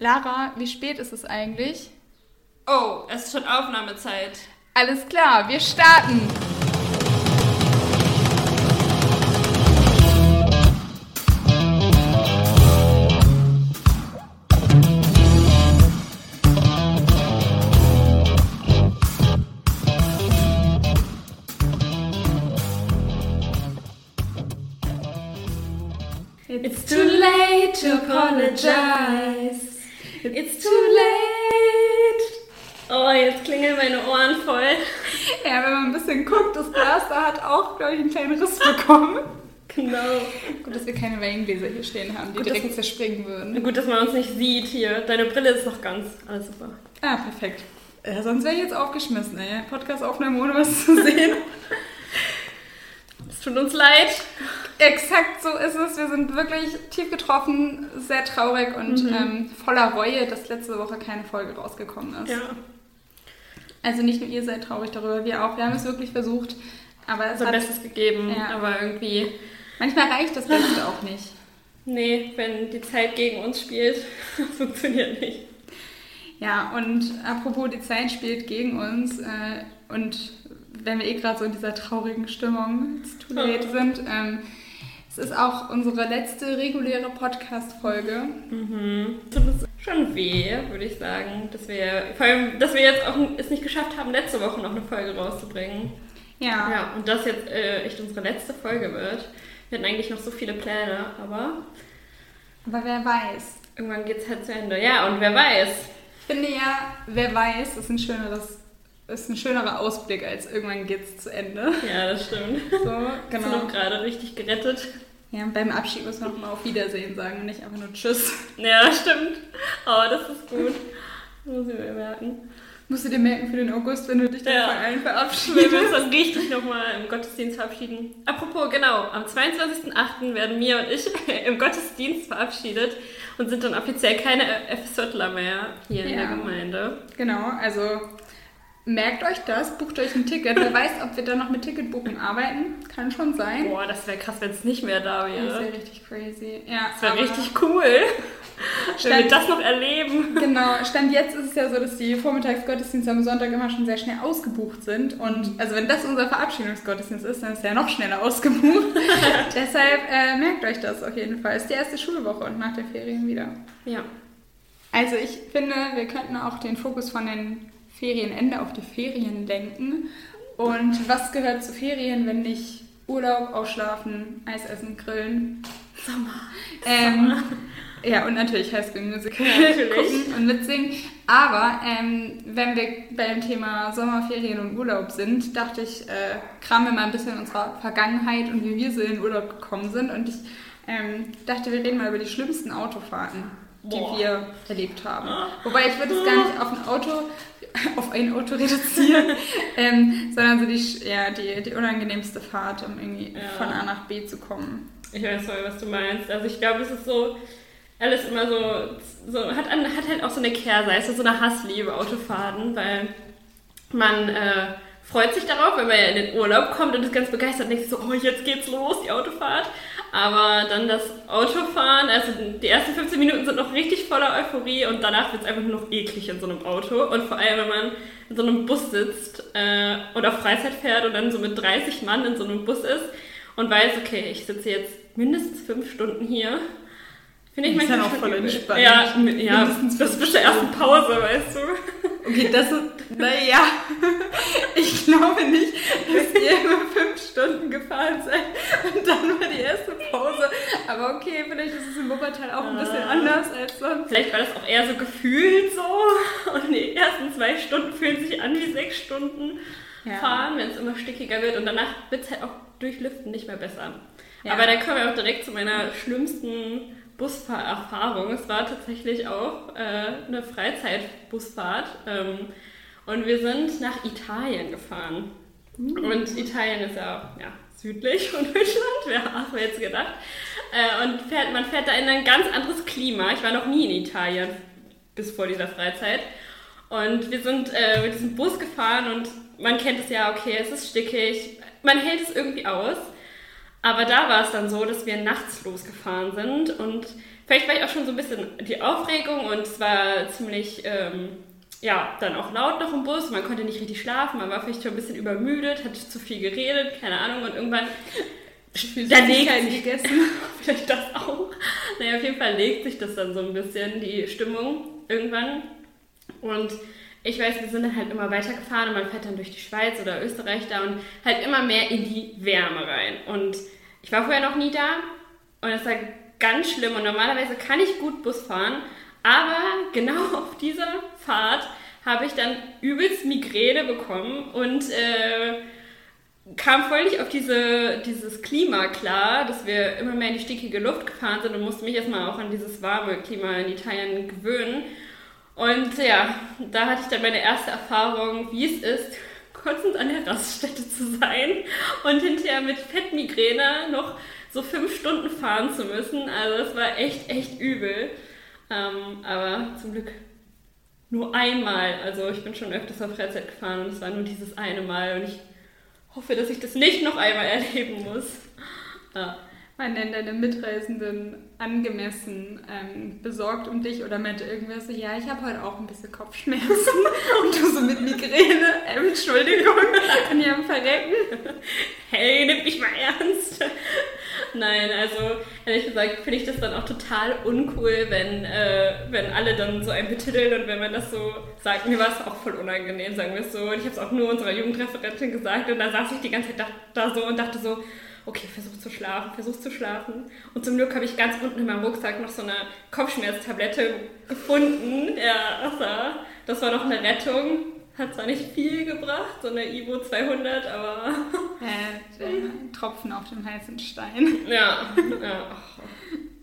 Lara, wie spät ist es eigentlich? Oh, es ist schon Aufnahmezeit. Alles klar, wir starten. It's too late to apologize. It's too late. Oh, jetzt klingeln meine Ohren voll. Ja, wenn man ein bisschen guckt, das Glas da hat auch, glaube ich, einen kleinen Riss bekommen. Genau. Gut, dass wir keine Weingläser hier stehen haben, die Gut, dass- direkt zerspringen würden. Gut, dass man uns nicht sieht hier. Deine Brille ist noch ganz. Alles super. Ah, perfekt. Ja, sonst wäre ich jetzt aufgeschmissen, ey. Podcast-Aufnahme ohne was zu sehen. Es tut uns leid. Exakt so ist es. Wir sind wirklich tief getroffen, sehr traurig und Mhm. ähm, voller Reue, dass letzte Woche keine Folge rausgekommen ist. Ja. Also nicht nur ihr seid traurig darüber, wir auch. Wir haben es wirklich versucht, aber es Unser hat, Bestes gegeben, Ja. aber irgendwie. manchmal reicht das Beste auch nicht. Nee, wenn die Zeit gegen uns spielt, funktioniert nicht. Ja, und apropos, die Zeit spielt gegen uns äh, und wenn wir eh gerade so in dieser traurigen Stimmung too late sind, ähm, es ist auch unsere letzte reguläre Podcast-Folge. Mhm. Tut uns schon weh, würde ich sagen, dass wir, vor allem, dass wir jetzt auch es nicht geschafft haben, letzte Woche noch eine Folge rauszubringen. Ja, Ja, und das jetzt äh, echt unsere letzte Folge wird. Wir hatten eigentlich noch so viele Pläne, aber aber wer weiß. irgendwann geht es halt zu Ende. Ja, und wer weiß. Ich finde ja, wer weiß, ist ein schöneres, ist ein schönerer Ausblick als irgendwann geht's zu Ende. Ja, das stimmt. So, Genau. noch gerade richtig gerettet. Ja, beim Abschied muss man auch mal auf Wiedersehen sagen und nicht einfach nur Tschüss. Ja, das stimmt. Aber das ist gut. Muss ich mir merken. Musst du dir merken für den August, wenn du dich dann Ja. von allen Wenn wir verabschiedest. uns richtig nochmal im Gottesdienst verabschieden. Apropos, genau, am 22.08. werden Mia und ich im Gottesdienst verabschiedet und sind dann offiziell keine FSJler mehr hier in Ja. der Gemeinde. Genau, also merkt euch das, bucht euch ein Ticket. Wer weiß, ob wir dann noch mit Ticketbuchen arbeiten. Kann schon sein. Boah, das wäre krass, wenn es nicht mehr da Das wäre wäre. richtig crazy. Ja, Das wäre richtig cool, wenn wir Stand- das noch erleben. Genau, Stand jetzt ist es ja so, dass die Vormittagsgottesdienste am Sonntag immer schon sehr schnell ausgebucht sind. Und also wenn das unser Verabschiedungsgottesdienst ist, dann ist er noch schneller ausgebucht. Deshalb äh, merkt euch das auf jeden Fall. Es ist die erste Schulwoche und nach der Ferien wieder. Ja. Also ich finde, wir könnten auch den Fokus von den Ferienende auf die Ferien lenken. Und was gehört zu Ferien, wenn nicht Urlaub, Ausschlafen, Eis essen, grillen? Sommer. Ähm, ja, und natürlich Highschool Musical Ja, natürlich. gucken und mitsingen. Aber ähm, wenn wir beim Thema Sommerferien und Urlaub sind, dachte ich, äh, kramen wir mal ein bisschen in unserer Vergangenheit und wie wir so in den Urlaub gekommen sind. Und ich ähm, dachte, wir reden mal über die schlimmsten Autofahrten, die Boah. wir erlebt haben. Wobei ich würde es gar nicht auf ein Auto, auf ein Auto reduzieren, ähm, sondern so die, ja, die, die unangenehmste Fahrt, um irgendwie Ja. von A nach B zu kommen. Ich weiß voll, was du meinst. Also ich glaube, es ist so alles immer so, so hat, an- hat halt auch so eine Kehrseite, so eine Hassliebe Autofahren, weil man äh, freut sich darauf, wenn man ja in den Urlaub kommt und ist ganz begeistert und denkt so, oh, jetzt geht's los, die Autofahrt. Aber dann das Autofahren, also die ersten 15 Minuten sind noch richtig voller Euphorie und danach wird es einfach nur noch eklig in so einem Auto. Und vor allem, wenn man in so einem Bus sitzt äh, und auf Freizeit fährt und dann so mit 30 Mann in so einem Bus ist und weiß, okay, ich sitze jetzt mindestens fünf Stunden hier. Finde ich Ist manchmal dann auch schon voll entspannt. Ja, ja Mindestens bis, fünf bis zur ersten Pause, weißt du. Okay, das ist, naja, ich glaube nicht, dass ihr immer fünf Stunden gefahren seid und dann war die erste Pause. Aber okay, vielleicht ist es in Wuppertal auch ein bisschen Ah. anders als sonst. Vielleicht war das auch eher so gefühlt so. Und die ersten zwei Stunden fühlen sich an wie sechs Stunden Ja. fahren, wenn es immer stickiger wird. Und danach wird es halt auch durch Lüften nicht mehr besser. Ja. Aber dann kommen wir auch direkt zu meiner schlimmsten Busfahrerfahrung. Es war tatsächlich auch äh, eine Freizeitbusfahrt. Ähm, und wir sind nach Italien gefahren. Und Italien ist ja, ja südlich von Deutschland, wer hat mir jetzt gedacht. Äh, und fährt, man fährt da in ein ganz anderes Klima. Ich war noch nie in Italien bis vor dieser Freizeit. Und wir sind äh, mit diesem Bus gefahren und man kennt es ja, okay, es ist stickig, man hält es irgendwie aus. Aber da war es dann so, dass wir nachts losgefahren sind und vielleicht war ich auch schon so ein bisschen die Aufregung und es war ziemlich, ähm, ja, dann auch laut noch im Bus. Man konnte nicht richtig schlafen, man war vielleicht schon ein bisschen übermüdet, hat zu viel geredet, keine Ahnung. Und irgendwann da legt sich gegessen. vielleicht das auch. Naja, auf jeden Fall legt sich das dann so ein bisschen, die Stimmung irgendwann. Und ich weiß, wir sind dann halt immer weitergefahren und man fährt dann durch die Schweiz oder Österreich da und halt immer mehr in die Wärme rein. Und ich war vorher noch nie da und es war ganz schlimm und normalerweise kann ich gut Bus fahren, aber genau auf dieser Fahrt habe ich dann übelst Migräne bekommen und äh, kam voll nicht auf diese, dieses Klima klar, dass wir immer mehr in die stickige Luft gefahren sind und musste mich erstmal auch an dieses warme Klima in Italien gewöhnen. Und ja, da hatte ich dann meine erste Erfahrung, wie es ist, kurz an der Raststätte zu sein und hinterher mit Fettmigräne noch so fünf Stunden fahren zu müssen. Also es war echt, echt übel. Ähm, aber zum Glück nur einmal. Also ich bin schon öfters auf Freizeit gefahren und es war nur dieses eine Mal und ich hoffe, dass ich das nicht noch einmal erleben muss. Ja. Man nennt deine Mitreisenden angemessen ähm, besorgt um dich oder meinte irgendwer so, ja, ich habe heute auch ein bisschen Kopfschmerzen und du so mit Migräne, ähm, Entschuldigung, ich am Verrecken? Hey, nimm mich mal ernst. Nein, also ehrlich gesagt finde ich das dann auch total uncool, wenn, äh, wenn alle dann so ein betiteln und wenn man das so sagt. Mir war es auch voll unangenehm, sagen wir es so. Und ich habe es auch nur unserer Jugendreferentin gesagt und da saß ich die ganze Zeit da, da so und dachte so, okay, versuch zu schlafen, versuch zu schlafen. Und zum Glück habe ich ganz unten in meinem Rucksack noch so eine Kopfschmerztablette gefunden. Ja, das war, das war noch eine Rettung. Hat zwar nicht viel gebracht, so eine Ivo 200, aber... Ja, der Tropfen auf dem heißen Stein. Ja, ja.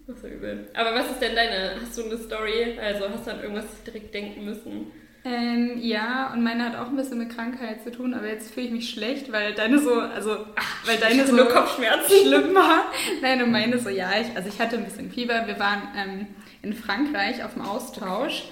Das ist ja übel. Aber was ist denn deine? Hast du eine Story? Also hast du an irgendwas direkt denken müssen? Ähm, ja, und meine hat auch ein bisschen mit Krankheit zu tun, aber jetzt fühle ich mich schlecht, weil deine so, also, Ach, weil deine so nur Kopfschmerzen schlimm war. Nein, und meine so, ja, ich, also ich hatte ein bisschen Fieber. Wir waren ähm, in Frankreich auf dem Austausch.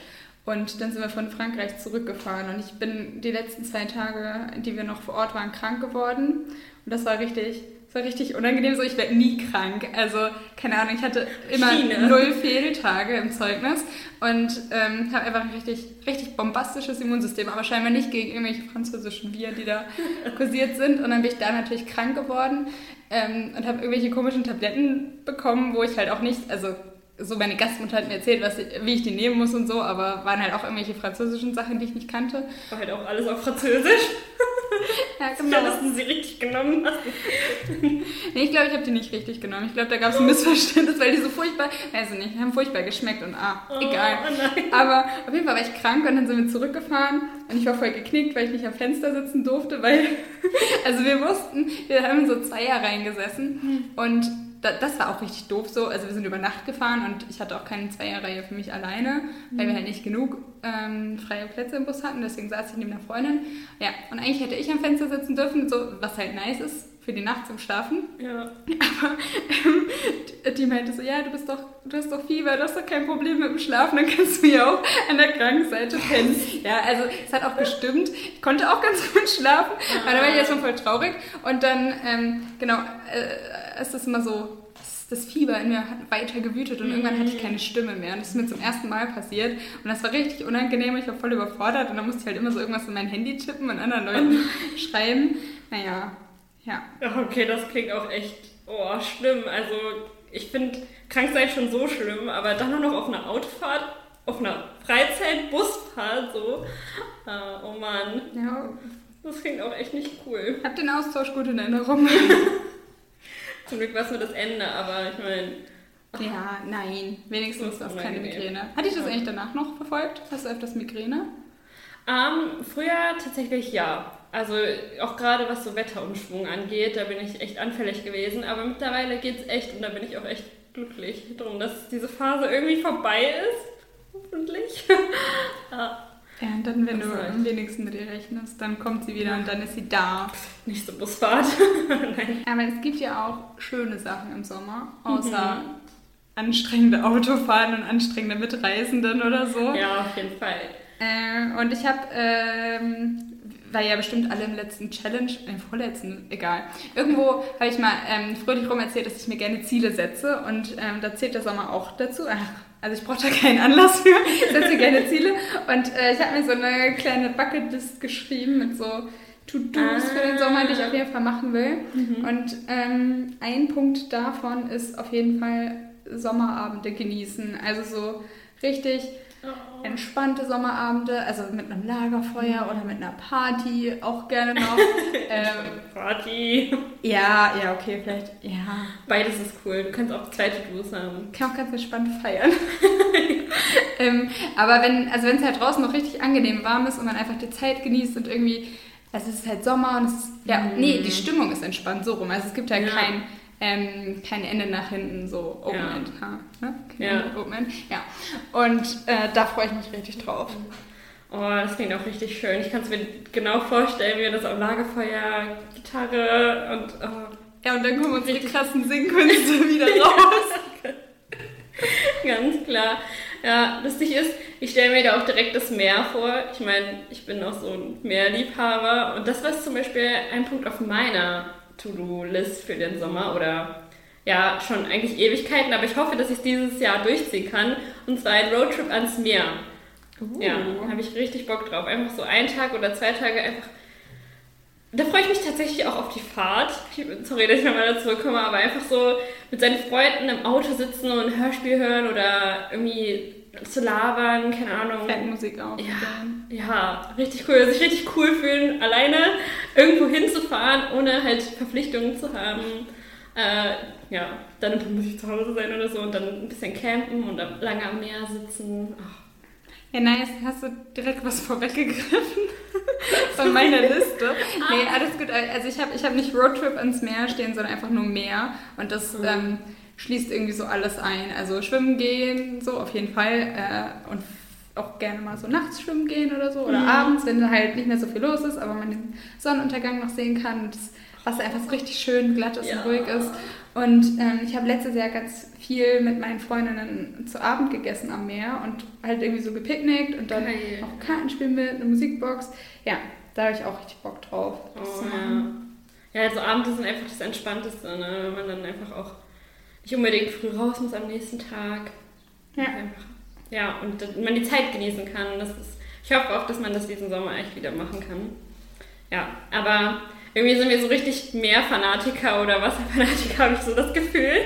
Und dann sind wir von Frankreich zurückgefahren und ich bin die letzten zwei Tage, die wir noch vor Ort waren, krank geworden. Und das war richtig, das war richtig unangenehm. So, ich werde nie krank. Also, keine Ahnung, ich hatte immer Schiene. null Fehltage im Zeugnis und ähm, habe einfach ein richtig, richtig bombastisches Immunsystem, aber scheinbar nicht gegen irgendwelche französischen Viren, die da kursiert sind. Und dann bin ich da natürlich krank geworden ähm, und habe irgendwelche komischen Tabletten bekommen, wo ich halt auch nicht, also so meine Gastmutter hat mir erzählt, was, wie ich die nehmen muss und so, aber waren halt auch irgendwelche französischen Sachen, die ich nicht kannte. War halt auch alles auf Französisch. ja, genau. Dass sie richtig genommen hast. nee, ich glaube, ich habe die nicht richtig genommen. Ich glaube, da gab es ein Missverständnis, weil die so furchtbar, weiß ich nicht, haben furchtbar geschmeckt und ah, oh, egal. Oh aber auf jeden Fall war ich krank und dann sind wir zurückgefahren und ich war voll geknickt, weil ich nicht am Fenster sitzen durfte, weil, also wir mussten, wir haben so Zweier reingesessen hm. und das war auch richtig doof so. Also wir sind über Nacht gefahren und ich hatte auch keine Zweierreihe für mich alleine, mhm. weil wir halt nicht genug ähm, freie Plätze im Bus hatten. Deswegen saß ich neben einer Freundin. Ja, und eigentlich hätte ich am Fenster sitzen dürfen, so, was halt nice ist für die Nacht zum Schlafen. Ja. Aber ähm, die meinte so, ja, du bist doch, du hast doch Fieber, du hast doch kein Problem mit dem Schlafen, dann kannst du ja auch an der Krankenseite pennen. Ja, also es hat auch gestimmt. Ich konnte auch ganz gut schlafen, aber da war ich erstmal voll traurig. Und dann, ähm, genau, äh, ist das immer so, das Fieber in mir hat weiter gewütet und irgendwann hatte ich keine Stimme mehr. Und das ist mir zum ersten Mal passiert. Und das war richtig unangenehm. Ich war voll überfordert und dann musste ich halt immer so irgendwas in mein Handy tippen und anderen Leuten schreiben. Naja, ja. Okay, das klingt auch echt oh, schlimm. Also ich finde Kranksein schon so schlimm, aber dann noch auf einer Autofahrt, auf einer Freizeit-Busfahrt so. Uh, oh Mann. Ja. Das klingt auch echt nicht cool. Hab den Austausch gut in Erinnerung. Zum Glück war es nur das Ende, aber ich meine. Ja, nein, wenigstens war es keine Migräne. Hatte ich das eigentlich danach noch verfolgt? Hast du öfters Migräne? Ähm, früher tatsächlich ja. Also auch gerade was so Wetterumschwung angeht, da bin ich echt anfällig gewesen. Aber mittlerweile geht es echt und da bin ich auch echt glücklich drum, dass diese Phase irgendwie vorbei ist. Hoffentlich. ja. Ja, und dann, wenn das du am wenigsten mit ihr rechnest, dann kommt sie wieder und dann ist sie da. Nicht so Busfahrt. Nein. Aber es gibt ja auch schöne Sachen im Sommer, außer mhm. anstrengende Autofahren und anstrengende Mitreisenden oder so. Ja, auf jeden Fall. Äh, und ich habe ähm, weil ja bestimmt alle im letzten Challenge, im vorletzten, egal. Irgendwo habe ich mal ähm, fröhlich rum erzählt, dass ich mir gerne Ziele setze und ähm, da zählt der Sommer auch dazu. Ach, also ich brauche da keinen Anlass für, ich setze gerne Ziele und äh, ich habe mir so eine kleine Bucketlist geschrieben mit so To-Dos ah. für den Sommer, die ich auf jeden Fall machen will. Mhm. Und ähm, ein Punkt davon ist auf jeden Fall Sommerabende genießen. Also so richtig oh. entspannte Sommerabende, also mit einem Lagerfeuer oder mit einer Party auch gerne noch. ähm, Party. Ja, ja, okay, vielleicht, ja. Beides ist cool. Du kannst auch zwei To-Dos haben. Kann auch ganz entspannt feiern. ähm, aber wenn, also wenn es halt draußen noch richtig angenehm warm ist und man einfach die Zeit genießt und irgendwie, also es ist halt Sommer und es ist, ja, nee, die Stimmung ist entspannt, so rum. Also es gibt halt ja. kein ähm, kein Ende nach hinten, so Open ja. End. Ha, ne? Kein ja. Open End. Ja. Und äh, da freue ich mich richtig drauf. Oh, das klingt auch richtig schön. Ich kann es mir genau vorstellen, wie das am Lagerfeuer, Gitarre und. Oh. Ja, und dann kommen unsere krassen Singkünste wieder raus. Ganz klar. Ja, lustig ist, ich stelle mir da auch direkt das Meer vor. Ich meine, ich bin auch so ein Meerliebhaber und das war zum Beispiel ein Punkt auf meiner To-Do-List für den Sommer oder ja, schon eigentlich Ewigkeiten, aber ich hoffe, dass ich dieses Jahr durchziehen kann. Und zwar ein Roadtrip ans Meer. Uh. Ja, habe ich richtig Bock drauf. Einfach so einen Tag oder zwei Tage einfach. Da freue ich mich tatsächlich auch auf die Fahrt. Sorry, dass ich nochmal dazu komme, aber einfach so mit seinen Freunden im Auto sitzen und ein Hörspiel hören oder irgendwie zu labern, keine Ahnung. Fanmusik auch. Ja, ja, richtig cool. Sich richtig cool fühlen, alleine irgendwo hinzufahren, ohne halt Verpflichtungen zu haben. Äh, ja, dann muss ich zu Hause sein oder so und dann ein bisschen campen und lange am Meer sitzen. Oh. Ja, nice. Hast du direkt was vorweggegriffen von meiner Liste? Nee, alles gut. Also ich habe ich hab nicht Roadtrip ans Meer stehen, sondern einfach nur Meer. Und das... Mhm. Ähm, schließt irgendwie so alles ein. Also schwimmen gehen, so auf jeden Fall. Äh, und auch gerne mal so nachts schwimmen gehen oder so. Oder mhm. abends, wenn halt nicht mehr so viel los ist, aber man den Sonnenuntergang noch sehen kann und das Wasser einfach so richtig schön glatt ist ja. und ruhig ist. Und ähm, ich habe letztes Jahr ganz viel mit meinen Freundinnen zu Abend gegessen am Meer und halt irgendwie so gepicknickt und dann Geil. auch Kartenspiel mit, eine Musikbox. Ja, da habe ich auch richtig Bock drauf. Oh, ja. ja, also Abende sind einfach das Entspannteste, ne? wenn man dann einfach auch nicht unbedingt früh raus muss am nächsten Tag. Ja. Einfach, ja, und man die Zeit genießen kann. Das ist, ich hoffe auch, dass man das diesen Sommer echt wieder machen kann. Ja, aber irgendwie sind wir so richtig mehr Fanatiker oder Wasserfanatiker, habe ich so das Gefühl.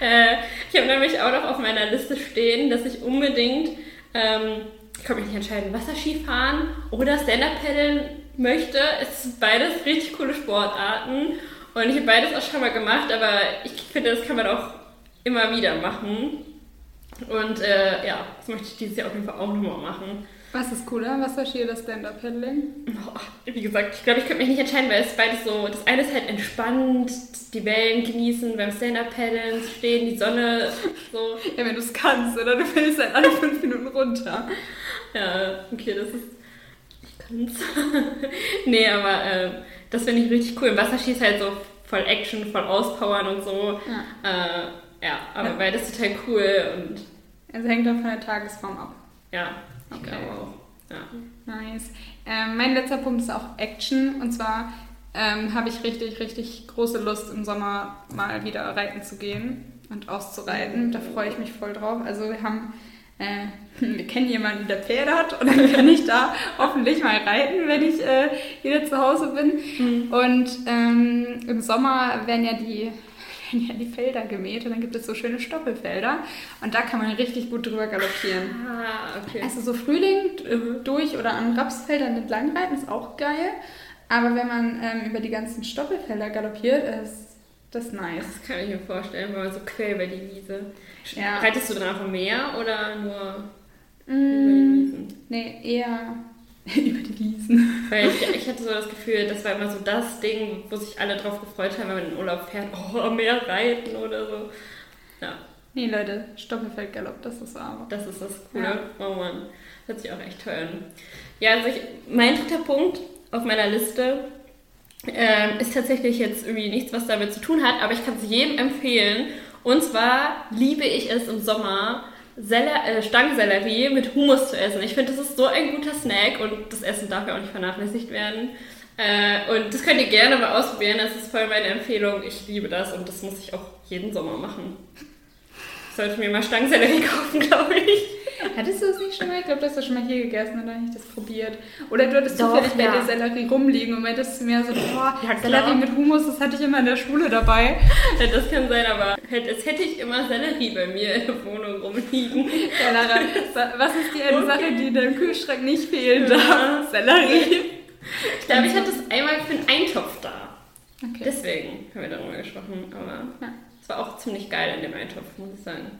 Äh, ich habe nämlich auch noch auf meiner Liste stehen, dass ich unbedingt, ähm, ich kann mich nicht entscheiden, Wasserski fahren oder Stand-Up-Paddeln möchte. Es sind beides richtig coole Sportarten und ich habe beides auch schon mal gemacht, aber ich finde, das kann man auch immer wieder machen. Und äh, ja, das möchte ich dieses Jahr auf jeden Fall auch nochmal machen. Was ist cooler, Wasserski oder Stand-Up-Paddling? Oh, wie gesagt, ich glaube, ich könnte mich nicht entscheiden, weil es beides so, das eine ist halt entspannt, die Wellen genießen, beim Stand-Up-Paddeln stehen, die Sonne so. ja, wenn du es kannst, oder du fällst halt alle fünf Minuten runter. Ja, okay, das ist, ich kann's. nee, aber äh, das finde ich richtig cool. Im Wasserski ist halt so voll Action, voll auspowern und so. Ja. Äh, ja, aber ja. beides total cool und. Also hängt auch von der Tagesform ab. Ja, ich okay. glaube auch. Ja. Nice. Ähm, mein letzter Punkt ist auch Action. Und zwar ähm, habe ich richtig, richtig große Lust, im Sommer mal wieder reiten zu gehen und auszureiten. Da freue ich mich voll drauf. Also wir haben, äh, wir kennen jemanden, der Pferde hat und dann kann ich da hoffentlich mal reiten, wenn ich äh, wieder zu Hause bin. Mhm. Und ähm, im Sommer werden ja die werden ja die Felder gemäht und dann gibt es so schöne Stoppelfelder und da kann man richtig gut drüber galoppieren. Ah, okay. Also so Frühling durch oder an Rapsfeldern entlang reiten ist auch geil, aber wenn man ähm, über die ganzen Stoppelfelder galoppiert, ist das nice. Das kann ich mir vorstellen, weil man so quer über die Wiese. Ja. Reitest du dann auf dem Meer oder nur mm, über die Wiesen? Nee, eher über die Wiesen. Weil ich, ich, hatte so das Gefühl, das war immer so das Ding, wo sich alle drauf gefreut haben, wenn man in den Urlaub fährt, oh, mehr reiten oder so. Ja. Nee, Leute, Stoppelfeldgalopp, das ist aber. Das ist das Coole. Ja. Oh Mann, hört sich auch echt toll an. Ja, also ich, mein dritter Punkt auf meiner Liste ähm, ist tatsächlich jetzt irgendwie nichts, was damit zu tun hat, aber ich kann es jedem empfehlen. Und zwar liebe ich es im Sommer, Sel äh, Stangensellerie mit Hummus zu essen. Ich finde, das ist so ein guter Snack und das Essen darf ja auch nicht vernachlässigt werden. Äh, und das könnt ihr gerne mal ausprobieren. Das ist voll meine Empfehlung. Ich liebe das und das muss ich auch jeden Sommer machen. Sollte mir mal Stangensellerie kaufen, glaube ich. Hattest du das nicht schon mal? Ich glaube, du hast das schon mal hier gegessen oder nicht das probiert. Oder du hattest Doch, zufällig ja. bei dir Sellerie rumliegen und meintest zu mir so, boah, Ja. Sellerie mit Hummus, das hatte ich immer in der Schule dabei. Ja, Das kann sein, aber halt, als hätte ich immer Sellerie bei mir in der Wohnung rumliegen. Ja, Lara, was ist die eine Okay. Sache, die in deinem Kühlschrank nicht fehlen darf? Sellerie. Ich glaube, ich hatte es einmal für einen Eintopf da. Okay. Deswegen haben wir darüber gesprochen. Aber es war auch ziemlich geil in dem Eintopf, muss ich sagen.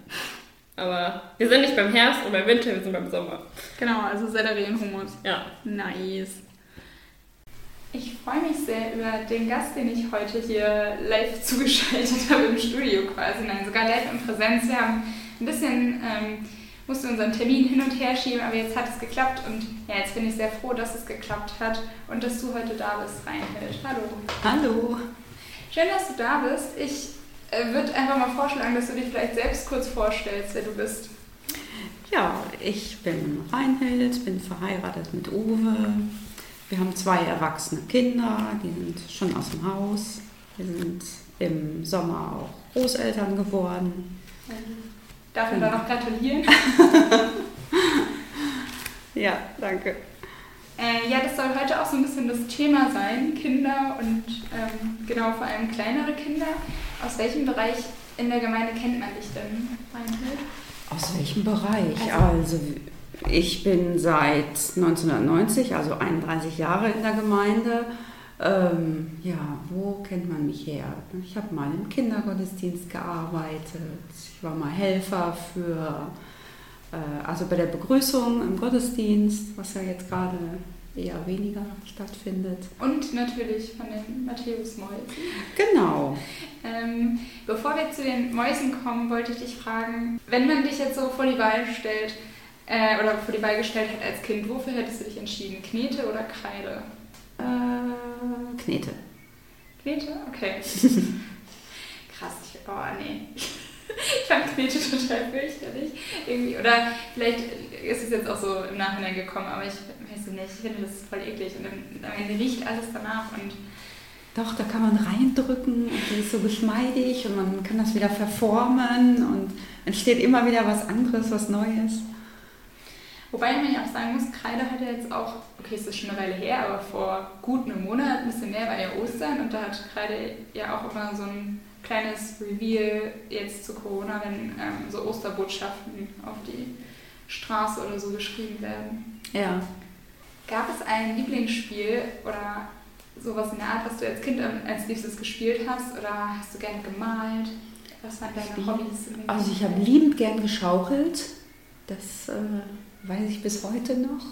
Aber wir sind nicht beim Herbst und beim Winter, wir sind beim Sommer. Genau, also Sellerie und Hummus. Ja. Nice. Ich freue mich sehr über den Gast, den ich heute hier live zugeschaltet habe im Studio quasi. Nein, sogar live in Präsenz. Wir haben ein bisschen, ähm, mussten unseren Termin hin und her schieben, aber jetzt hat es geklappt und ja, jetzt bin ich sehr froh, dass es geklappt hat und dass du heute da bist, Reinhild. Hallo. Hallo. Schön, dass du da bist. Ich würde einfach mal vorschlagen, dass du dich vielleicht selbst kurz vorstellst, wer du bist. Ja, ich bin Reinhild, bin verheiratet mit Uwe. Wir haben zwei erwachsene Kinder, die sind schon aus dem Haus. Wir sind im Sommer auch Großeltern geworden. Darf man da noch gratulieren? Ja, danke. Äh, ja, das soll heute auch so ein bisschen das Thema sein, Kinder und ähm, genau vor allem kleinere Kinder. Aus welchem Bereich in der Gemeinde kennt man dich denn, Reinhild? Aus welchem Bereich? Also, ich bin seit 1990, also 31 Jahre in der Gemeinde. Ähm, ja, wo kennt man mich her? Ich habe mal im Kindergottesdienst gearbeitet. Ich war mal Helfer für, also bei der Begrüßung im Gottesdienst, was ja jetzt gerade eher weniger stattfindet. Und natürlich von den Matthäus-Mäusen. Genau. Ähm, bevor wir zu den Mäusen kommen, wollte ich dich fragen, wenn man dich jetzt so vor die Wahl stellt, äh, oder vor die Wahl gestellt hat als Kind, wofür hättest du dich entschieden? Knete oder Kreide? Äh, Knete. Knete? Okay. Krass, ich, oh nee. Ich fand Knete total fürchterlich. Irgendwie. Oder vielleicht ist es jetzt auch so im Nachhinein gekommen, aber ich weiß nicht, ich finde das voll eklig. Und dann, Ende riecht alles danach und Doch, da kann man reindrücken und die ist so geschmeidig und man kann das wieder verformen und entsteht immer wieder was anderes, was Neues. Wobei man ja auch sagen muss, Kreide hat ja jetzt auch, okay, es ist schon eine Weile her, aber vor gut einem Monat, ein bisschen mehr, war ja Ostern und da hat Kreide ja auch immer so ein kleines Reveal jetzt zu Corona, wenn ähm, so Osterbotschaften auf die Straße oder so geschrieben werden. Ja. Gab es ein Lieblingsspiel oder sowas in der Art, was du als Kind als liebstes gespielt hast oder hast du gerne gemalt? Was waren deine Hobbys? Also ich habe liebend gern geschaukelt. Das äh, weiß ich bis heute noch.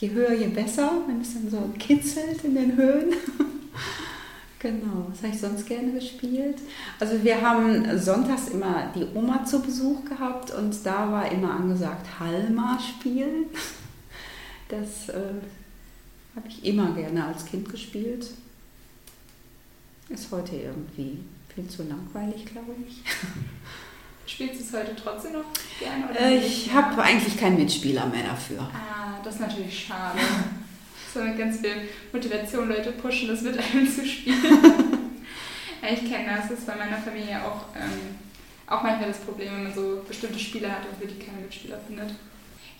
Je höher, je besser, wenn es dann so kitzelt in den Höhen. genau, was habe ich sonst gerne gespielt? Also wir haben sonntags immer die Oma zu Besuch gehabt und da war immer angesagt Halma spielen. Das äh, habe ich immer gerne als Kind gespielt. Ist heute irgendwie viel zu langweilig, glaube ich. Spielst du es heute trotzdem noch gerne? Oder Äh, Ich habe eigentlich keinen Mitspieler mehr dafür. Ah, das ist natürlich schade. so mit ganz viel Motivation Leute pushen, das mit einem zu spielen. ja, ich kenne das, das ist bei meiner Familie auch, ähm, auch manchmal das Problem, wenn man so bestimmte Spiele hat und für die keine Mitspieler findet.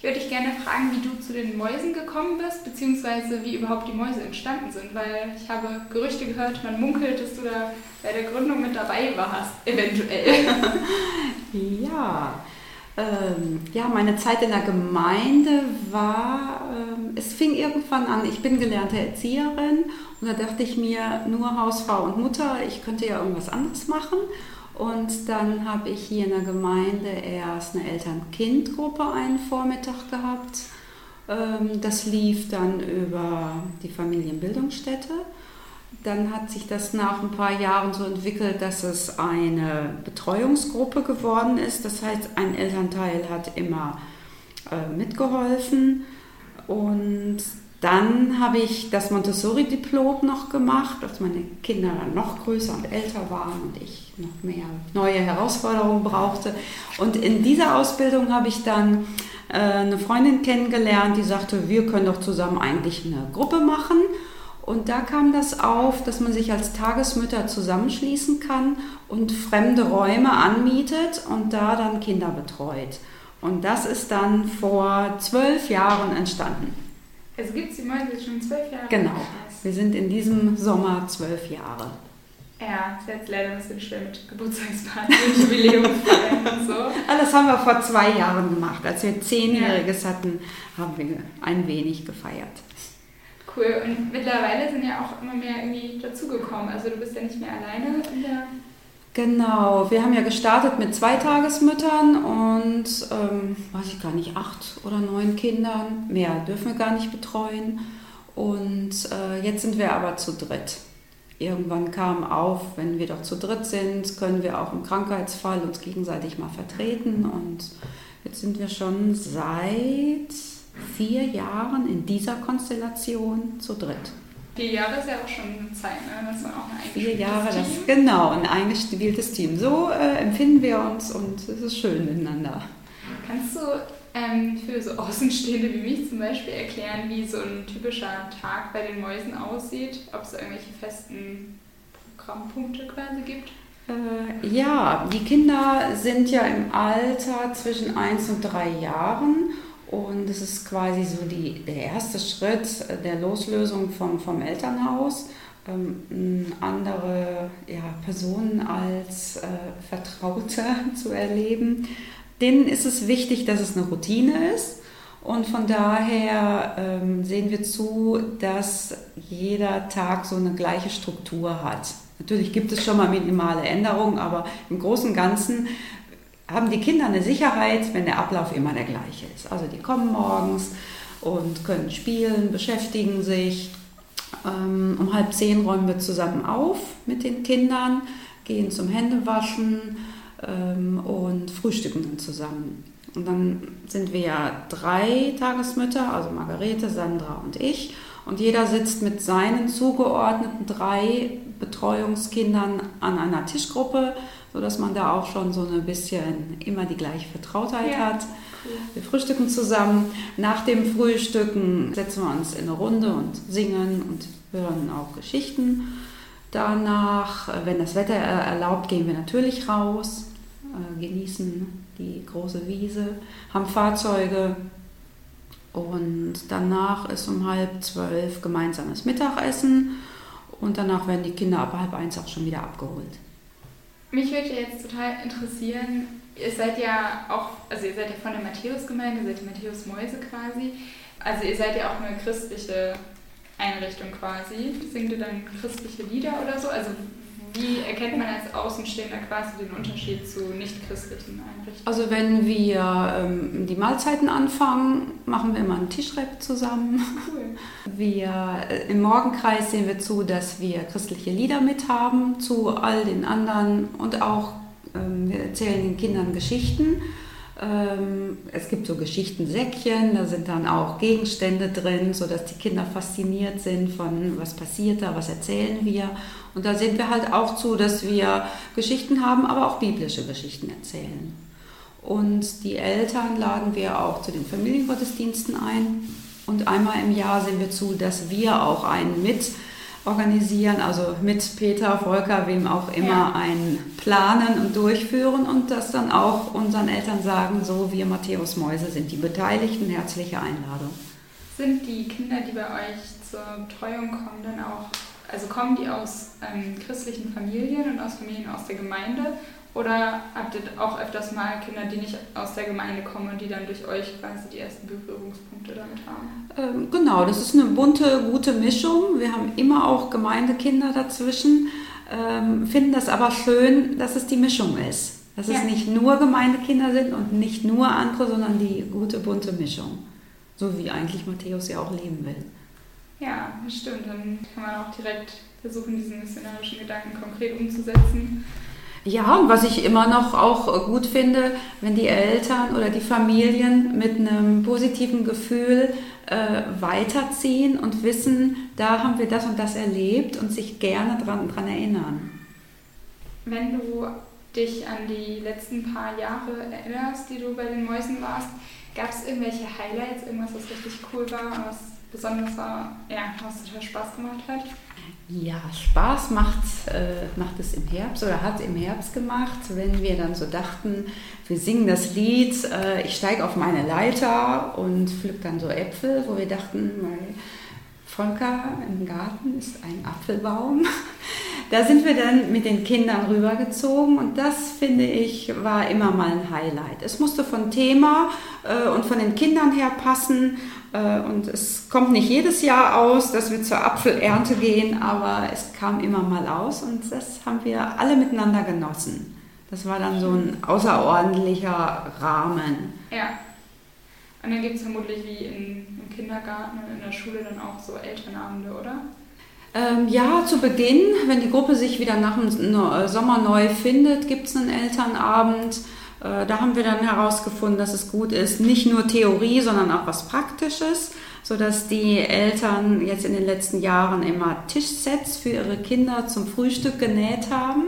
Ich würde dich gerne fragen, wie du zu den Mäusen gekommen bist, beziehungsweise wie überhaupt die Mäuse entstanden sind, weil ich habe Gerüchte gehört, man munkelt, dass du da bei der Gründung mit dabei warst, eventuell. Ja, ähm, ja, meine Zeit in der Gemeinde war, ähm, es fing irgendwann an, ich bin gelernte Erzieherin und da dachte ich mir, nur Hausfrau und Mutter, ich könnte ja irgendwas anderes machen. Und dann habe ich hier in der Gemeinde erst eine Eltern-Kind-Gruppe einen Vormittag gehabt. Ähm, das lief dann über die Familienbildungsstätte. Dann hat sich das nach ein paar Jahren so entwickelt, dass es eine Betreuungsgruppe geworden ist. Das heißt, ein Elternteil hat immer äh, mitgeholfen. Und Dann habe ich das Montessori-Diplom noch gemacht, als meine Kinder dann noch größer und älter waren und ich noch mehr neue Herausforderungen brauchte. Und in dieser Ausbildung habe ich dann äh, eine Freundin kennengelernt, die sagte, wir können doch zusammen eigentlich eine Gruppe machen. Und da kam das auf, dass man sich als Tagesmütter zusammenschließen kann und fremde Räume anmietet und da dann Kinder betreut. Und das ist dann vor zwölf Jahren entstanden. Also gibt es die Mäuse schon zwölf Jahre? Genau. Wir sind in diesem Sommer zwölf Jahre. Ja, ist jetzt leider ein bisschen schwer mit Geburtstagsparty und Jubiläumsfeiern und so. Das haben wir vor zwei Jahren gemacht. Als wir Zehnjähriges ja. hatten, haben wir ein wenig gefeiert. Cool. Und mittlerweile sind ja auch immer mehr irgendwie dazugekommen. Also du bist ja nicht mehr alleine in der Genau, wir haben ja gestartet mit zwei Tagesmüttern und, ähm, weiß ich gar nicht, acht oder neun Kindern. Mehr dürfen wir gar nicht betreuen. Und äh, jetzt sind wir aber zu dritt. Irgendwann kam auf, wenn wir doch zu dritt sind, können wir auch im Krankheitsfall uns gegenseitig mal vertreten. Und jetzt sind wir schon seit vier Jahren in dieser Konstellation zu dritt. Vier Jahre ist ja auch schon eine Zeit, ne? Das war auch ein Vier Jahre, das, genau, ein eingespieltes Team. So äh, empfinden wir uns und es ist schön miteinander. Kannst du ähm, für so Außenstehende wie mich zum Beispiel erklären, wie so ein typischer Tag bei den Mäusen aussieht? Ob es irgendwelche festen Programmpunkte quasi gibt? Äh, ja, die Kinder sind ja im Alter zwischen 1 und 3 Jahren und es ist quasi so die, der erste Schritt der Loslösung vom, vom Elternhaus, ähm, andere ja, Personen als äh, Vertraute zu erleben. Denen ist es wichtig, dass es eine Routine ist. Und von daher ähm, sehen wir zu, dass jeder Tag so eine gleiche Struktur hat. Natürlich gibt es schon mal minimale Änderungen, aber im Großen und Ganzen haben die Kinder eine Sicherheit, wenn der Ablauf immer der gleiche ist. Also die kommen morgens und können spielen, beschäftigen sich. Ähm, um halb zehn räumen wir zusammen auf mit den Kindern, gehen zum Händewaschen ähm, und frühstücken dann zusammen. Und dann sind wir ja drei Tagesmütter, also Margarete, Sandra und ich. Und jeder sitzt mit seinen zugeordneten drei Betreuungskindern an einer Tischgruppe sodass man da auch schon so ein bisschen immer die gleiche Vertrautheit ja. hat. Wir frühstücken zusammen. Nach dem Frühstücken setzen wir uns in eine Runde und singen und hören auch Geschichten. Danach, wenn das Wetter erlaubt, gehen wir natürlich raus, äh, genießen die große Wiese, haben Fahrzeuge und danach ist um halb zwölf gemeinsames Mittagessen und danach werden die Kinder ab halb eins auch schon wieder abgeholt. Mich würde jetzt total interessieren, ihr seid ja auch, also ihr seid ja von der Matthäusgemeinde, seid die Matthäus-Mäuse quasi. Also ihr seid ja auch eine christliche Einrichtung quasi. Singt ihr dann christliche Lieder oder so? Also wie erkennt man als Außenstehender quasi den Unterschied zu nicht-christlichen Einrichtungen? Also wenn wir ähm, die Mahlzeiten anfangen, machen wir immer einen Tischrep zusammen. Cool. Wir, äh, Im Morgenkreis sehen wir zu, dass wir christliche Lieder mithaben zu all den anderen und auch ähm, wir erzählen den Kindern Geschichten. Ähm, es gibt so Geschichtensäckchen, da sind dann auch Gegenstände drin, sodass die Kinder fasziniert sind von, was passiert da, was erzählen wir. Und da sehen wir halt auch zu, dass wir Geschichten haben, aber auch biblische Geschichten erzählen. Und die Eltern laden wir auch zu den Familiengottesdiensten ein. Und einmal im Jahr sehen wir zu, dass wir auch einen mit organisieren, also mit Peter, Volker, wem auch immer, ja. ein planen und durchführen und das dann auch unseren Eltern sagen, so wir Matthäus Mäuse sind die Beteiligten, herzliche Einladung. Sind die Kinder, die bei euch zur Betreuung kommen, dann auch, also kommen die aus ähm, christlichen Familien und aus Familien aus der Gemeinde oder habt ihr auch öfters mal Kinder, die nicht aus der Gemeinde kommen und die dann durch euch quasi die ersten Berührungspunkte damit haben? Ähm, genau, das ist eine bunte, gute Mischung. Wir haben immer auch Gemeindekinder dazwischen, ähm, finden das aber schön, dass es die Mischung ist. Dass ja. es nicht nur Gemeindekinder sind und nicht nur andere, sondern die gute, bunte Mischung. So wie eigentlich Matthäus ja auch leben will. Ja, das stimmt. Dann kann man auch direkt versuchen, diesen missionarischen Gedanken konkret umzusetzen. Ja, und was ich immer noch auch gut finde, wenn die Eltern oder die Familien mit einem positiven Gefühl äh, weiterziehen und wissen, da haben wir das und das erlebt und sich gerne dran, dran erinnern. Wenn du dich an die letzten paar Jahre erinnerst, die du bei den Mäusen warst, gab es irgendwelche Highlights, irgendwas, was richtig cool war was besonders war, ja, was total Spaß gemacht hat? Ja, Spaß macht, äh, macht es im Herbst oder hat im Herbst gemacht, wenn wir dann so dachten, wir singen das Lied, äh, ich steige auf meine Leiter und pflück dann so Äpfel, wo wir dachten, weil Volker im Garten ist ein Apfelbaum. Da sind wir dann mit den Kindern rübergezogen und das finde ich war immer mal ein Highlight. Es musste von Thema äh, und von den Kindern her passen und es kommt nicht jedes Jahr aus, dass wir zur Apfelernte gehen, aber es kam immer mal aus und das haben wir alle miteinander genossen. Das war dann so ein außerordentlicher Rahmen. Ja. Und dann gibt es vermutlich wie in, im Kindergarten und in der Schule dann auch so Elternabende, oder? Ähm, ja, zu Beginn, wenn die Gruppe sich wieder nach dem Sommer neu findet, gibt es einen Elternabend. Äh, da haben wir dann herausgefunden, dass es gut ist, nicht nur Theorie, sondern auch was Praktisches, sodass die Eltern jetzt in den letzten Jahren immer Tischsets für ihre Kinder zum Frühstück genäht haben,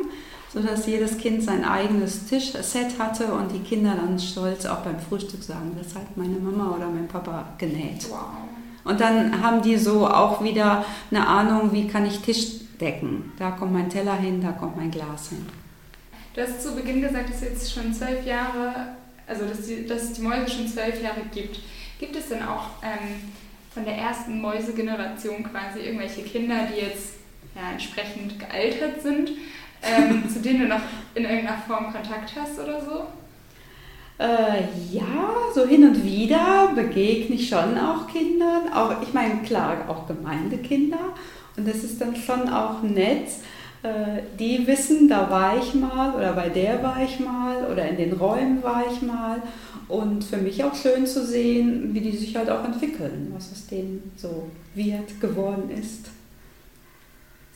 sodass jedes Kind sein eigenes Tischset hatte und die Kinder dann stolz auch beim Frühstück sagen, das hat meine Mama oder mein Papa genäht. Wow. Und dann haben die so auch wieder eine Ahnung, wie kann ich Tisch decken. Da kommt mein Teller hin, da kommt mein Glas hin. Du hast zu Beginn gesagt, dass es jetzt schon zwölf Jahre, also dass, die, dass es die Mäuse schon zwölf Jahre gibt. Gibt es denn auch ähm, von der ersten Mäusegeneration quasi irgendwelche Kinder, die jetzt ja, entsprechend gealtert sind, ähm, zu denen du noch in irgendeiner Form Kontakt hast oder so? Äh, ja, so hin und wieder begegne ich schon auch Kindern. Auch, ich meine, klar, auch Gemeindekinder. Und das ist dann schon auch nett die wissen, da war ich mal oder bei der war ich mal oder in den Räumen war ich mal. Und für mich auch schön zu sehen, wie die sich halt auch entwickeln, was aus denen so wird, geworden ist.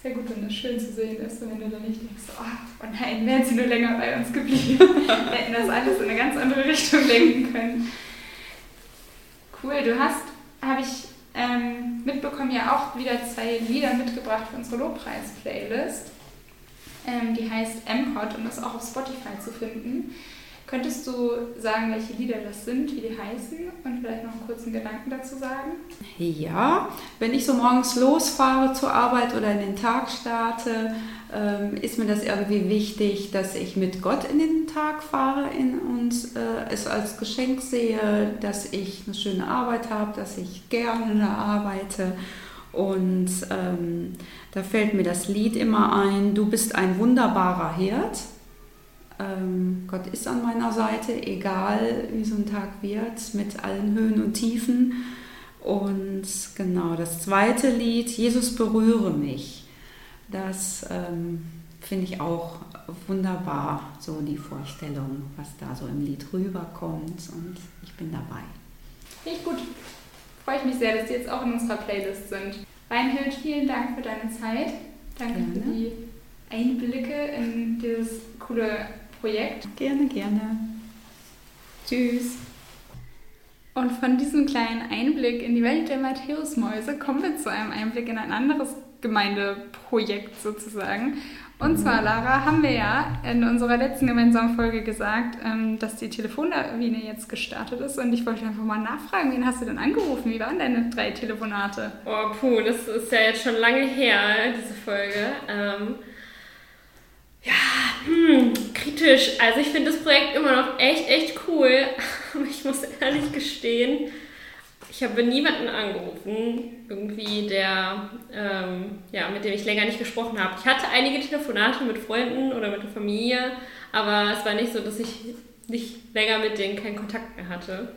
Sehr gut, wenn das schön zu sehen ist und wenn du dann nicht denkst, oh, oh nein, wären sie nur länger bei uns geblieben. Wir hätten das alles in eine ganz andere Richtung lenken können. Cool, du hast, habe ich ähm, mitbekommen, ja auch wieder zwei Lieder mitgebracht für unsere Lobpreis-Playlist. Ähm, die heißt MPOD und ist auch auf Spotify zu finden. Könntest du sagen, welche Lieder das sind, wie die heißen und vielleicht noch einen kurzen Gedanken dazu sagen? Ja, wenn ich so morgens losfahre zur Arbeit oder in den Tag starte, ähm, ist mir das irgendwie wichtig, dass ich mit Gott in den Tag fahre und äh, es als Geschenk sehe, dass ich eine schöne Arbeit habe, dass ich gerne arbeite und ähm, da fällt mir das Lied immer ein, du bist ein wunderbarer Hirt. Ähm, Gott ist an meiner Seite, egal wie so ein Tag wird, mit allen Höhen und Tiefen. Und genau, das zweite Lied, Jesus berühre mich. Das ähm, finde ich auch wunderbar, so die Vorstellung, was da so im Lied rüberkommt. Und ich bin dabei. Finde gut freue ich mich sehr, dass die jetzt auch in unserer Playlist sind. Reinhild, vielen Dank für deine Zeit. Danke gerne. für die Einblicke in dieses coole Projekt. Gerne, gerne. Tschüss. Und von diesem kleinen Einblick in die Welt der Matthäusmäuse kommen wir zu einem Einblick in ein anderes Gemeindeprojekt sozusagen. Und zwar, Lara, haben wir ja in unserer letzten gemeinsamen Folge gesagt, ähm, dass die Telefonlawine jetzt gestartet ist. Und ich wollte einfach mal nachfragen, wen hast du denn angerufen? Wie waren deine drei Telefonate? Oh, puh, das ist ja jetzt schon lange her, diese Folge. Ähm, ja, hm, kritisch. Also ich finde das Projekt immer noch echt, echt cool. Aber ich muss ehrlich gestehen, ich habe niemanden angerufen, irgendwie, der, ähm, ja, mit dem ich länger nicht gesprochen habe. Ich hatte einige Telefonate mit Freunden oder mit der Familie, aber es war nicht so, dass ich nicht länger mit denen keinen Kontakt mehr hatte.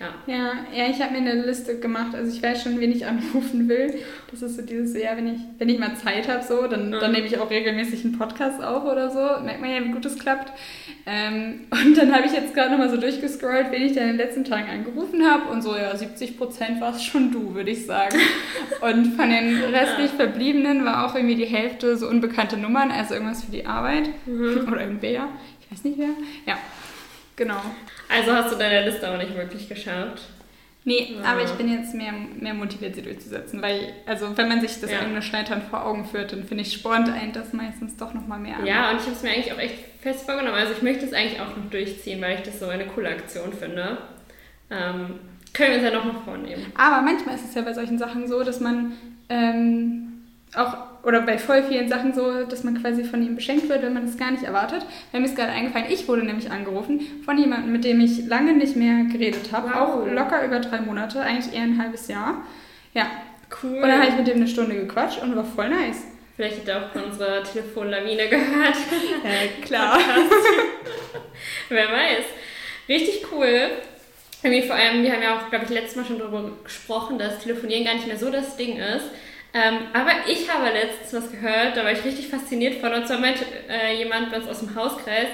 Ja. Ja, ja ich habe mir eine Liste gemacht. Also ich weiß schon, wen ich anrufen will. Das ist so dieses, ja, wenn ich, wenn ich mal Zeit habe, so, dann, Mhm. dann nehme ich auch regelmäßig einen Podcast auf oder so. Merkt man ja, wie gut es klappt. Ähm, und dann habe ich jetzt gerade nochmal so durchgescrollt, wen ich da in den letzten Tagen angerufen habe. Und so, ja, 70 Prozent war es schon du, würde ich sagen. Und von den restlich Verbliebenen war auch irgendwie die Hälfte so unbekannte Nummern, also irgendwas für die Arbeit. Mhm. Oder irgendwer. Ich weiß nicht wer. Ja, genau. Also hast du deine Liste auch nicht wirklich geschafft. Nee, Ja. aber ich bin jetzt mehr, mehr motiviert, sie durchzusetzen, weil, also wenn man sich das Ja. eigene Scheitern vor Augen führt, dann finde ich, spornt einen das meistens doch nochmal mehr an. Ja, und ich habe es mir eigentlich auch echt fest vorgenommen. Also ich möchte es eigentlich auch noch durchziehen, weil ich das so eine coole Aktion finde. Ähm, können wir uns ja noch mal vornehmen. Aber manchmal ist es ja bei solchen Sachen so, dass man ähm, auch, oder bei voll vielen Sachen so, dass man quasi von ihm beschenkt wird, wenn man es gar nicht erwartet. Weil mir ist gerade eingefallen, ich wurde nämlich angerufen von jemandem, mit dem ich lange nicht mehr geredet habe, Wow. auch locker über drei Monate, eigentlich eher ein halbes Jahr. Ja, Cool. und dann habe ich mit dem eine Stunde gequatscht und war voll nice. Vielleicht hat er auch von unserer Telefonlawine gehört. Äh, klar. Wer weiß. Richtig cool. Irgendwie vor allem, wir haben ja auch, glaube ich, letztes Mal schon darüber gesprochen, dass Telefonieren gar nicht mehr so das Ding ist. Ähm, aber ich habe letztens was gehört, da war ich richtig fasziniert von. Und zwar meinte äh, jemand bei uns aus dem Hauskreis,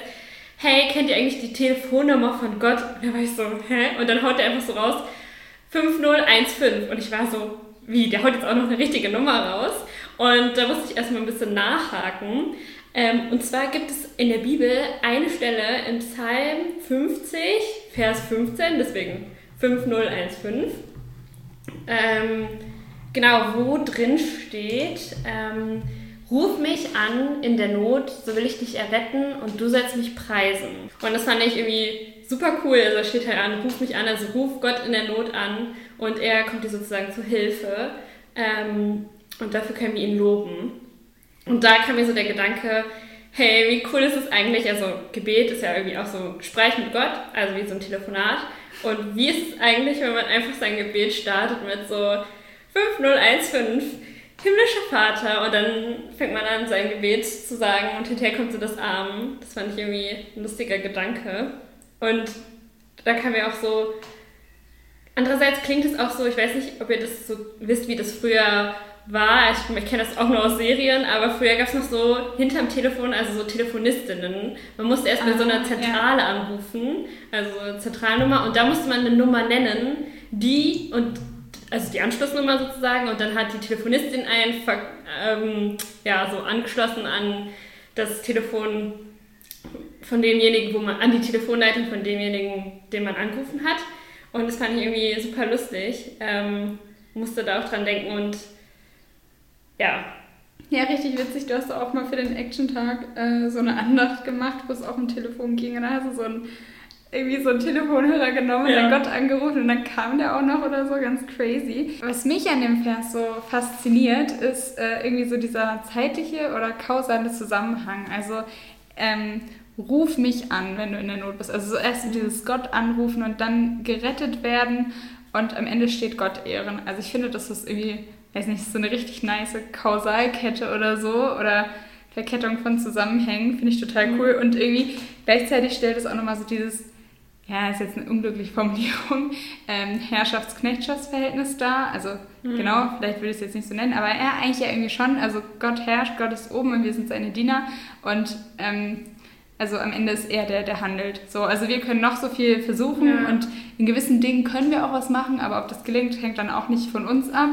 hey, kennt ihr eigentlich die Telefonnummer von Gott? Und da war ich so, hä? Und dann haut er einfach so raus, 5015. Und ich war so, wie, der haut jetzt auch noch eine richtige Nummer raus. Und da musste ich erstmal ein bisschen nachhaken. Ähm, und zwar gibt es in der Bibel eine Stelle im Psalm 50, Vers 15, deswegen 5015. Ähm, genau, wo drin steht, ähm, ruf mich an in der Not, so will ich dich erretten und du sollst mich preisen. Und das fand ich irgendwie super cool. Also steht halt an, ruf mich an, also ruf Gott in der Not an und er kommt dir sozusagen zur Hilfe. Ähm, und dafür können wir ihn loben. Und da kam mir so der Gedanke, hey, wie cool ist es eigentlich? Also Gebet ist ja irgendwie auch so Sprech mit Gott, also wie so ein Telefonat. Und wie ist es eigentlich, wenn man einfach sein Gebet startet mit so 5015, himmlischer Vater, und dann fängt man an, sein Gebet zu sagen und hinterher kommt so das Amen. Das fand ich irgendwie ein lustiger Gedanke. Und da kam mir auch so, andererseits klingt es auch so, ich weiß nicht, ob ihr das so wisst, wie das früher war. Ich, ich kenne das auch nur aus Serien, aber früher gab es noch so hinterm Telefon, also so Telefonistinnen. Man musste erst bei so Ah, einer Zentrale anrufen, also Zentralnummer, und da musste man eine Nummer nennen, die und also die Anschlussnummer sozusagen, und dann hat die Telefonistin einen ähm, ja, so angeschlossen an das Telefon von demjenigen, wo man, an die Telefonleitung von demjenigen, den man angerufen hat. Und das fand ich irgendwie super lustig. Ähm, musste da auch dran denken und ja, Ja, richtig witzig. Du hast auch mal für den Action-Tag äh, so eine Andacht gemacht, wo es auch um Telefon ging. Und da hast du so ein, irgendwie so einen Telefonhörer genommen und Ja. dann Gott angerufen und dann kam der auch noch oder so, ganz crazy. Was mich an dem Vers so fasziniert, ist äh, irgendwie so dieser zeitliche oder kausale Zusammenhang. Also ähm, ruf mich an, wenn du in der Not bist. Also so erst dieses Gott anrufen und dann gerettet werden und am Ende steht Gott ehren. Also ich finde, das ist irgendwie, weiß nicht, so eine richtig nice Kausalkette oder so oder Verkettung von Zusammenhängen, finde ich total cool. Und irgendwie gleichzeitig stellt es auch nochmal so dieses, ja, ist jetzt eine unglückliche Formulierung, ähm, Herrschafts-Knechtschaftsverhältnis dar. Also genau, vielleicht würde ich es jetzt nicht so nennen, aber ja, eigentlich ja irgendwie schon. Also Gott herrscht, Gott ist oben und wir sind seine Diener. Und ähm, also am Ende ist er der, der handelt. So, also wir können noch so viel versuchen Ja. und in gewissen Dingen können wir auch was machen, aber ob das gelingt, hängt dann auch nicht von uns ab.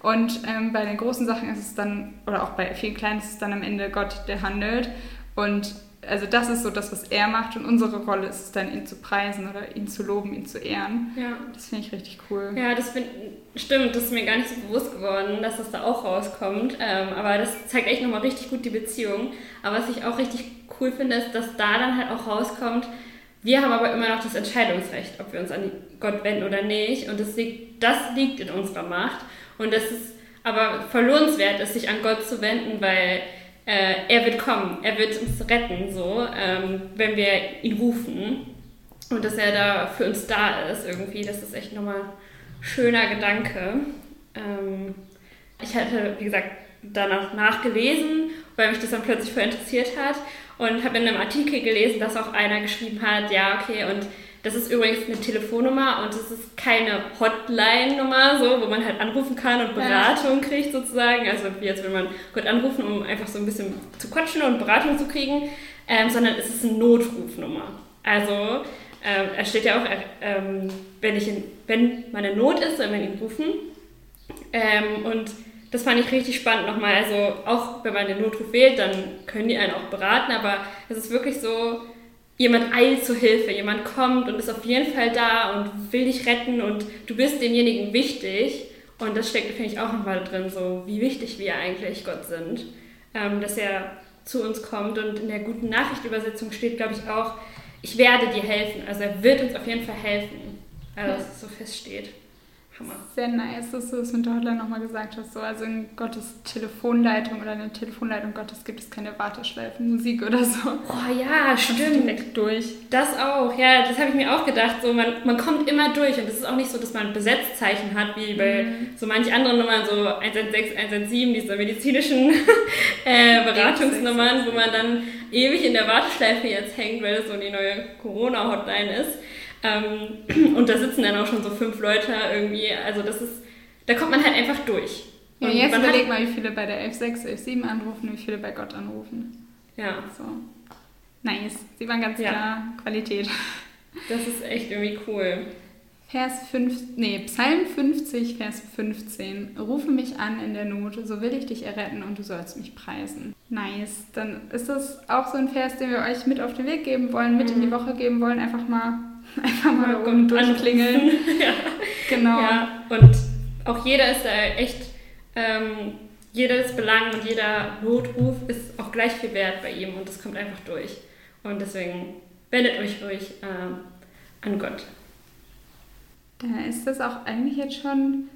Und ähm, bei den großen Sachen ist es dann, oder auch bei vielen kleinen ist es dann am Ende Gott, der handelt. Und also das ist so das, was er macht und unsere Rolle ist es dann, ihn zu preisen oder ihn zu loben, ihn zu ehren. ja. Das finde ich richtig cool. Ja, das bin, stimmt, das ist mir gar nicht so bewusst geworden, dass das da auch rauskommt. Ähm, aber das zeigt echt nochmal richtig gut die Beziehung. Aber was ich auch richtig cool finde, ist, dass da dann halt auch rauskommt, wir haben aber immer noch das Entscheidungsrecht, ob wir uns an Gott wenden oder nicht. Und das liegt, das liegt in unserer Macht. Und es ist aber verlohnenswert, ist, sich an Gott zu wenden, weil äh, er wird kommen, er wird uns retten, so, ähm, wenn wir ihn rufen. Und dass er da für uns da ist irgendwie, das ist echt nochmal schöner Gedanke. Ähm, ich hatte, wie gesagt, danach nachgelesen, weil mich das dann plötzlich voll interessiert hat und habe in einem Artikel gelesen, dass auch einer geschrieben hat, ja, okay, und das ist übrigens eine Telefonnummer und es ist keine Hotline-Nummer, so, wo man halt anrufen kann und Beratung ja. kriegt sozusagen. Also wie jetzt will man gut anrufen, um einfach so ein bisschen zu quatschen und Beratung zu kriegen, ähm, sondern es ist eine Notrufnummer. Also ähm, es steht ja auch, ähm, wenn, ich in, wenn meine Not ist, soll man ihn rufen. Ähm, und das fand ich richtig spannend nochmal. Also auch wenn man den Notruf wählt, dann können die einen auch beraten, aber es ist wirklich so, jemand eilt zur Hilfe, jemand kommt und ist auf jeden Fall da und will dich retten und du bist demjenigen wichtig. Und das steckt, finde ich, auch nochmal drin, so wie wichtig wir eigentlich Gott sind. Ähm, dass er zu uns kommt und in der guten Nachrichtübersetzung steht, glaube ich, auch, ich werde dir helfen. Also er wird uns auf jeden Fall helfen, also dass es so feststeht. Hammer. Sehr nice, dass du es mit der Hotline nochmal gesagt hast. So, also in Gottes Telefonleitung oder in der Telefonleitung Gottes gibt es keine Warteschleifenmusik oder so. Oh ja, stimmt. Direkt durch. Das auch, ja, das habe ich mir auch gedacht. So, man, man kommt immer durch und es ist auch nicht so, dass man ein Besetzzeichen hat, wie bei mhm. so manch anderen Nummern, so 116, 117, diese medizinischen äh, Beratungsnummern, wo man dann ewig in der Warteschleife jetzt hängt, weil das so die neue Corona-Hotline ist. Ähm, und da sitzen dann auch schon so fünf Leute irgendwie. Also das ist, da kommt man halt einfach durch. Ja, jetzt überleg mal, wie viele bei der 11.6, 11.7 anrufen, wie viele bei Gott anrufen. Ja. So. Nice. Sie waren ganz ja. klar Qualität. Das ist echt irgendwie cool. Vers 5, nee, Psalm 50, Vers 15. Rufe mich an in der Not, so will ich dich erretten und du sollst mich preisen. Nice. Dann ist das auch so ein Vers, den wir euch mit auf den Weg geben wollen, mit mhm. in die mhm. Woche geben wollen. Einfach mal Einfach mal um durchklingeln. ja. Genau. Ja, und auch jeder ist da echt, ähm, jedes Belang und jeder Notruf ist auch gleich viel wert bei ihm und das kommt einfach durch. Und deswegen wendet euch ruhig äh, an Gott. Da ist das auch eigentlich jetzt schon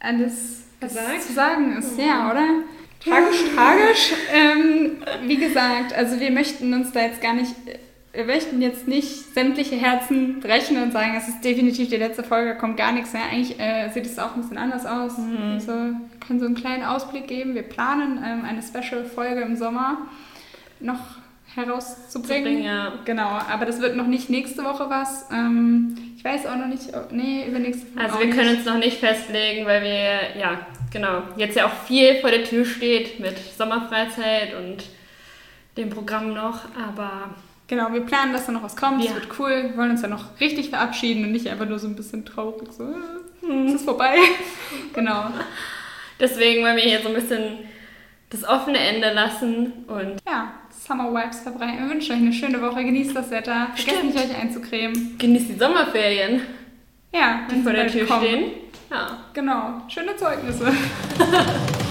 alles, was Gesagt? zu sagen ist, ja, oder? Tragisch, tragisch. Ähm, wie gesagt, also wir möchten uns da jetzt gar nicht wir möchten jetzt nicht sämtliche Herzen brechen und sagen, es ist definitiv die letzte Folge, kommt gar nichts mehr. Eigentlich äh, sieht es auch ein bisschen anders aus. Mhm. Also, wir können so einen kleinen Ausblick geben. Wir planen ähm, eine Special-Folge im Sommer noch herauszubringen. Bringen, ja. Genau, aber das wird noch nicht nächste Woche was. Ähm, ich weiß auch noch nicht, nee, übernächste Woche. Also wir können nicht. uns noch nicht festlegen, weil wir, ja, genau, jetzt ja auch viel vor der Tür steht mit Sommerfreizeit und dem Programm noch, aber Genau, wir planen, dass da noch was kommt. Es ja. wird cool. Wir wollen uns ja noch richtig verabschieden und nicht einfach nur so ein bisschen traurig, so, hm. es ist vorbei. genau. Deswegen wollen wir hier so ein bisschen das offene Ende lassen und ja, Summer Vibes verbreiten. Wir wünschen euch eine schöne Woche. Genießt das Wetter. Vergesst Stimmt. nicht, euch einzucremen. Genießt die Sommerferien. Ja, die vor der Tür kommen. stehen. Ja. Genau. Schöne Zeugnisse.